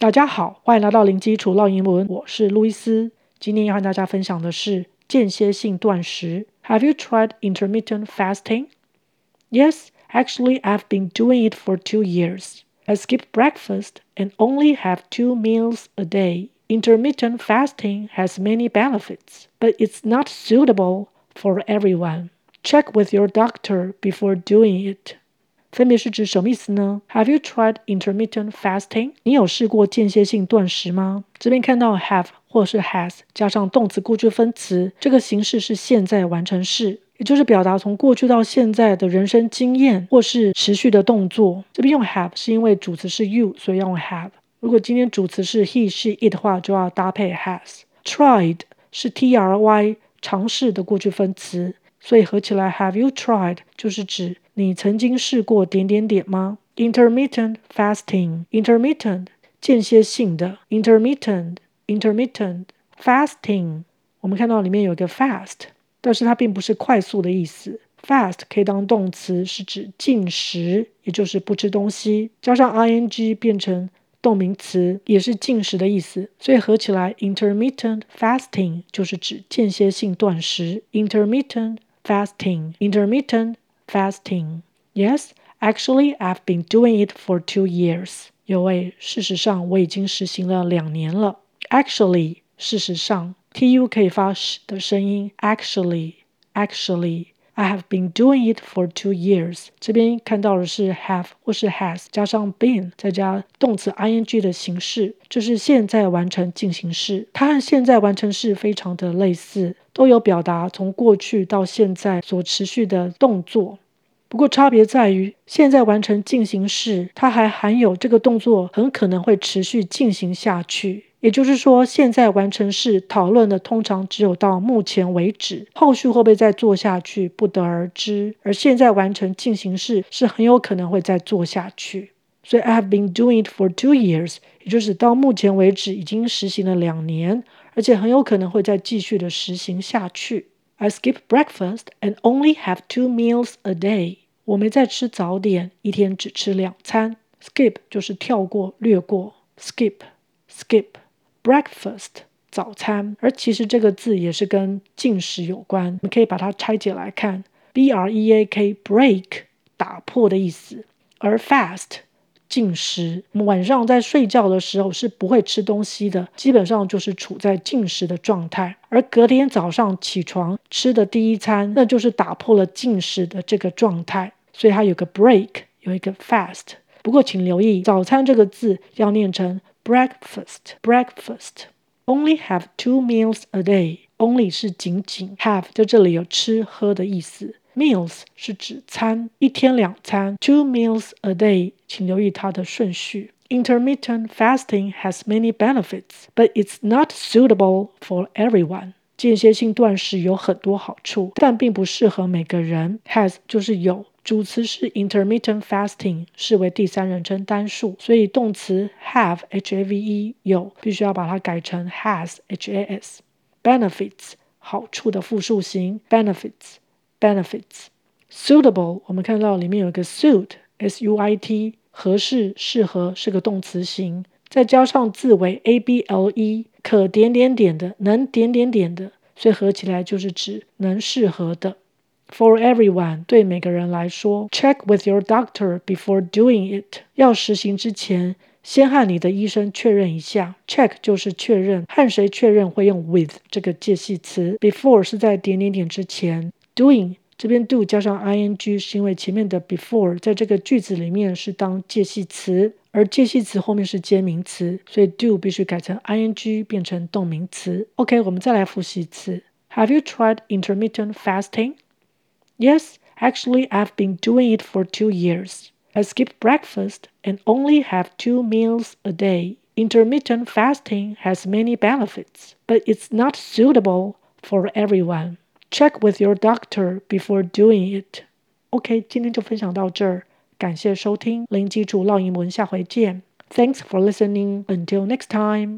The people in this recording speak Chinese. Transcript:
大家好，欢迎来到零基础绕英文，我是路易斯。今天要和大家分享的是间歇性断食。Have you tried intermittent fasting? Yes, actually, I've been doing it for two years. I skip breakfast and only have two meals a day. Intermittent fasting has many benefits, but it's not suitable for everyone. Check with your doctor before doing it. 分别是指什么意思呢？Have you tried intermittent fasting？你有试过间歇性断食吗？这边看到 have 或是 has 加上动词过去分词，这个形式是现在完成式，也就是表达从过去到现在的人生经验或是持续的动作。这边用 have 是因为主词是 you，所以要用 have。如果今天主词是 he、she、it 的话，就要搭配 has。Tried 是 try 尝试的过去分词，所以合起来 Have you tried 就是指。你曾经试过点点点吗？Intermittent fasting，intermittent 间歇性的，intermittent intermittent fasting。我们看到里面有个 fast，但是它并不是快速的意思。Fast 可以当动词，是指进食，也就是不吃东西，加上 ing 变成动名词，也是进食的意思。所以合起来，intermittent fasting 就是指间歇性断食。Intermittent fasting，intermittent。Fasting. Yes, actually, I've been doing it for two years. 有位，事实上我已经实行了两年了。Actually，事实上，tu 可以发 sh 的声音。Actually, actually, I have been doing it for two years. 这边看到的是 have 或是 has 加上 been 再加动词 ing 的形式，就是现在完成进行式。它和现在完成式非常的类似。都有表达从过去到现在所持续的动作，不过差别在于，现在完成进行式，它还含有这个动作很可能会持续进行下去。也就是说，现在完成式讨论的通常只有到目前为止，后续会不会再做下去不得而知。而现在完成进行式是很有可能会再做下去。所以，I have been doing it for two years，也就是到目前为止已经实行了两年。而且很有可能会再继续的实行下去。I skip breakfast and only have two meals a day。我没在吃早点，一天只吃两餐。Skip 就是跳过、略过。Skip, skip breakfast 早餐。而其实这个字也是跟进食有关，我们可以把它拆解来看。B R E A K break 打破的意思，而 fast。进食，晚上在睡觉的时候是不会吃东西的，基本上就是处在进食的状态。而隔天早上起床吃的第一餐，那就是打破了进食的这个状态。所以它有个 break，有一个 fast。不过请留意，早餐这个字要念成 breakfast。breakfast only have two meals a day。only 是仅仅，have 在这里有吃喝的意思。Meals 是指餐，一天两餐。Two meals a day，请留意它的顺序。Intermittent fasting has many benefits, but it's not suitable for everyone。间歇性断食有很多好处，但并不适合每个人。Has 就是有， 主词是 intermittent fasting，视为第三人称单数，所以动词 have h a v e 有，必须要把它改成 has h a s。Benefits 好处的复数形 benefits。Benefits suitable，我们看到里面有一个 suit，s u i t，合适、适合是个动词形，再加上字尾 a b l e，可点点点的，能点点点的，所以合起来就是指能适合的。For everyone，对每个人来说。Check with your doctor before doing it，要实行之前，先和你的医生确认一下。Check 就是确认，和谁确认会用 with 这个介系词，before 是在点点点之前。Doing 这边 do 加上 ing 是因为前面的 before 在这个句子里面是当介系词，而介系词后面是接名词，所以 do 必须改成 ing 变成动名词。OK，我们再来复习一次。Have you tried intermittent fasting? Yes, actually, I've been doing it for two years. I skip breakfast and only have two meals a day. Intermittent fasting has many benefits, but it's not suitable for everyone. Check with your doctor before doing it. OK，今天就分享到这儿，感谢收听零基础绕英文，下回见。Thanks for listening. Until next time.